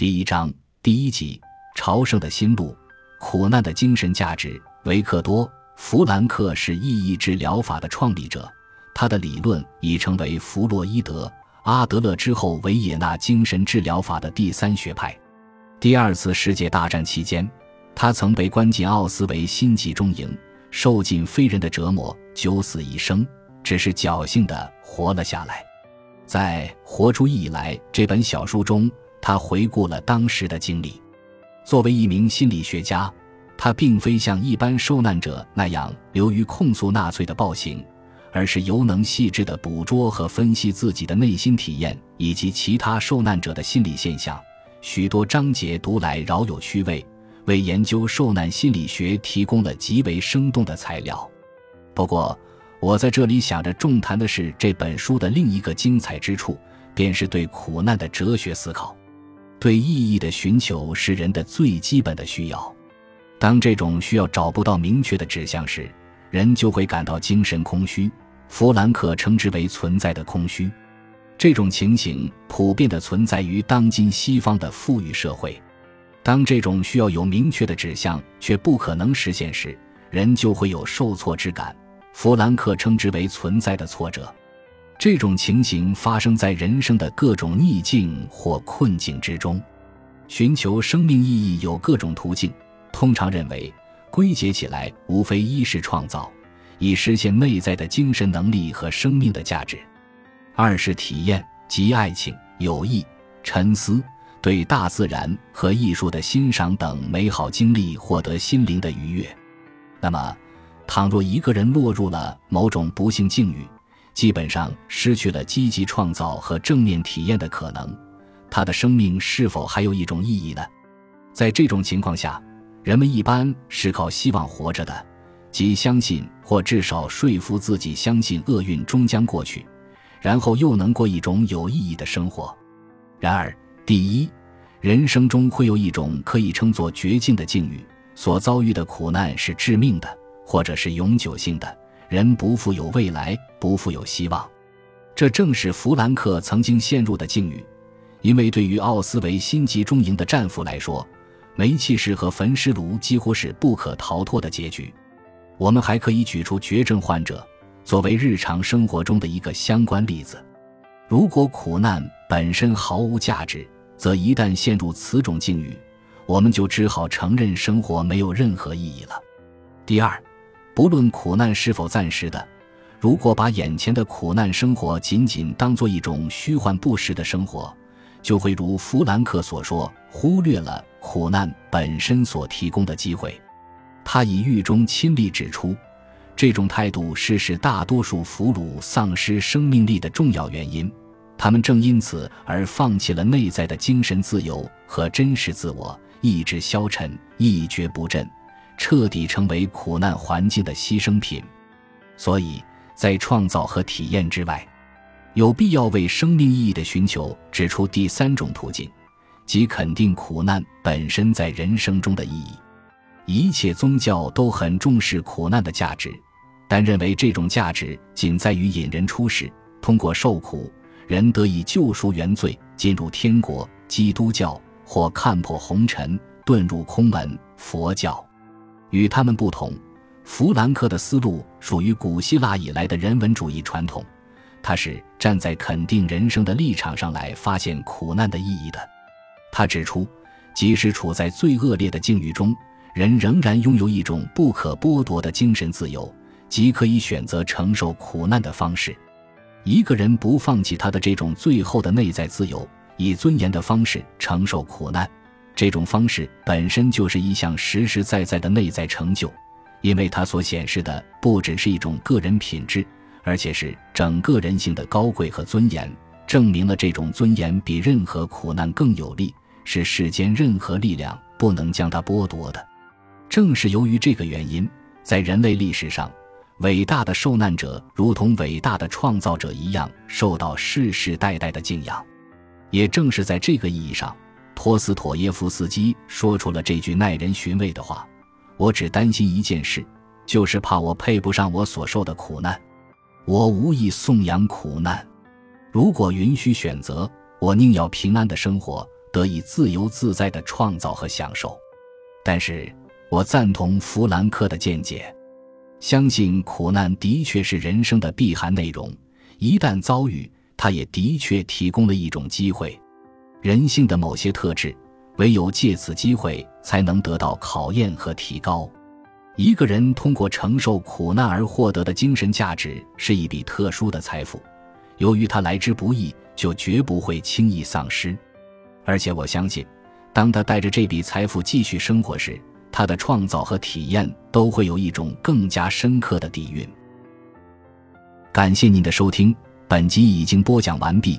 第一章第一集：朝圣的心路。苦难的精神价值。维克多·弗兰克是意义治疗法的创立者，他的理论已成为弗洛伊德、阿德勒之后维也纳精神治疗法的第三学派。第二次世界大战期间，他曾被关进奥斯维辛集中营，受尽非人的折磨，九死一生，只是侥幸地活了下来。在《活出意义来》这本小书中，他回顾了当时的经历。作为一名心理学家，他并非像一般受难者那样流于控诉纳粹的暴行，而是尤能细致地捕捉和分析自己的内心体验以及其他受难者的心理现象。许多章节读来饶有趣味，为研究受难心理学提供了极为生动的材料。不过，我在这里想着重谈的是这本书的另一个精彩之处，便是对苦难的哲学思考。对意义的寻求是人的最基本的需要。当这种需要找不到明确的指向时，人就会感到精神空虚。弗兰克称之为存在的空虚。这种情形普遍的存在于当今西方的富裕社会。当这种需要有明确的指向却不可能实现时，人就会有受挫之感。弗兰克称之为存在的挫折。这种情形发生在人生的各种逆境或困境之中。寻求生命意义有各种途径，通常认为归结起来无非一是创造，以实现内在的精神能力和生命的价值；二是体验，即爱情、友谊、沉思、对大自然和艺术的欣赏等美好经历，获得心灵的愉悦。那么，倘若一个人落入了某种不幸境遇，基本上失去了积极创造和正面体验的可能，他的生命是否还有一种意义呢？在这种情况下，人们一般是靠希望活着的，即相信或至少说服自己相信厄运终将过去，然后又能过一种有意义的生活。然而，第一，人生中会有一种可以称作绝境的境遇，所遭遇的苦难是致命的，或者是永久性的。人不负有未来，不负有希望，这正是弗兰克曾经陷入的境遇。因为对于奥斯维辛集中营的战俘来说，煤气室和焚尸炉几乎是不可逃脱的结局。我们还可以举出绝症患者作为日常生活中的一个相关例子。如果苦难本身毫无价值，则一旦陷入此种境遇，我们就只好承认生活没有任何意义了。第二。不论苦难是否暂时的，如果把眼前的苦难生活仅仅当做一种虚幻不实的生活，就会如弗兰克所说，忽略了苦难本身所提供的机会。他以狱中亲历指出，这种态度是使大多数俘虏丧失生命力的重要原因。他们正因此而放弃了内在的精神自由和真实自我，意志消沉，一蹶不振。彻底成为苦难环境的牺牲品，所以在创造和体验之外，有必要为生命意义的寻求指出第三种途径，即肯定苦难本身在人生中的意义。一切宗教都很重视苦难的价值，但认为这种价值仅在于引人出世，通过受苦，人得以救赎原罪，进入天国。基督教或看破红尘，遁入空门。佛教。与他们不同，弗兰克的思路属于古希腊以来的人文主义传统。他是站在肯定人生的立场上来发现苦难的意义的。他指出，即使处在最恶劣的境遇中，人仍然拥有一种不可剥夺的精神自由，即可以选择承受苦难的方式。一个人不放弃他的这种最后的内在自由，以尊严的方式承受苦难。这种方式本身就是一项实实在在的内在成就，因为它所显示的不只是一种个人品质，而且是整个人性的高贵和尊严，证明了这种尊严比任何苦难更有力，是世间任何力量不能将它剥夺的。正是由于这个原因，在人类历史上，伟大的受难者如同伟大的创造者一样，受到世世代代的敬仰。也正是在这个意义上。托斯妥耶夫斯基说出了这句耐人寻味的话：“我只担心一件事，就是怕我配不上我所受的苦难。我无意颂扬苦难。如果允许选择，我宁要平安的生活，得以自由自在的创造和享受。但是我赞同弗兰克的见解，相信苦难的确是人生的必含内容。一旦遭遇，它也的确提供了一种机会。人性的某些特质，唯有借此机会才能得到考验和提高。一个人通过承受苦难而获得的精神价值，是一笔特殊的财富。由于它来之不易，就绝不会轻易丧失。而且我相信，当他带着这笔财富继续生活时，他的创造和体验都会有一种更加深刻的底蕴。感谢您的收听，本集已经播讲完毕。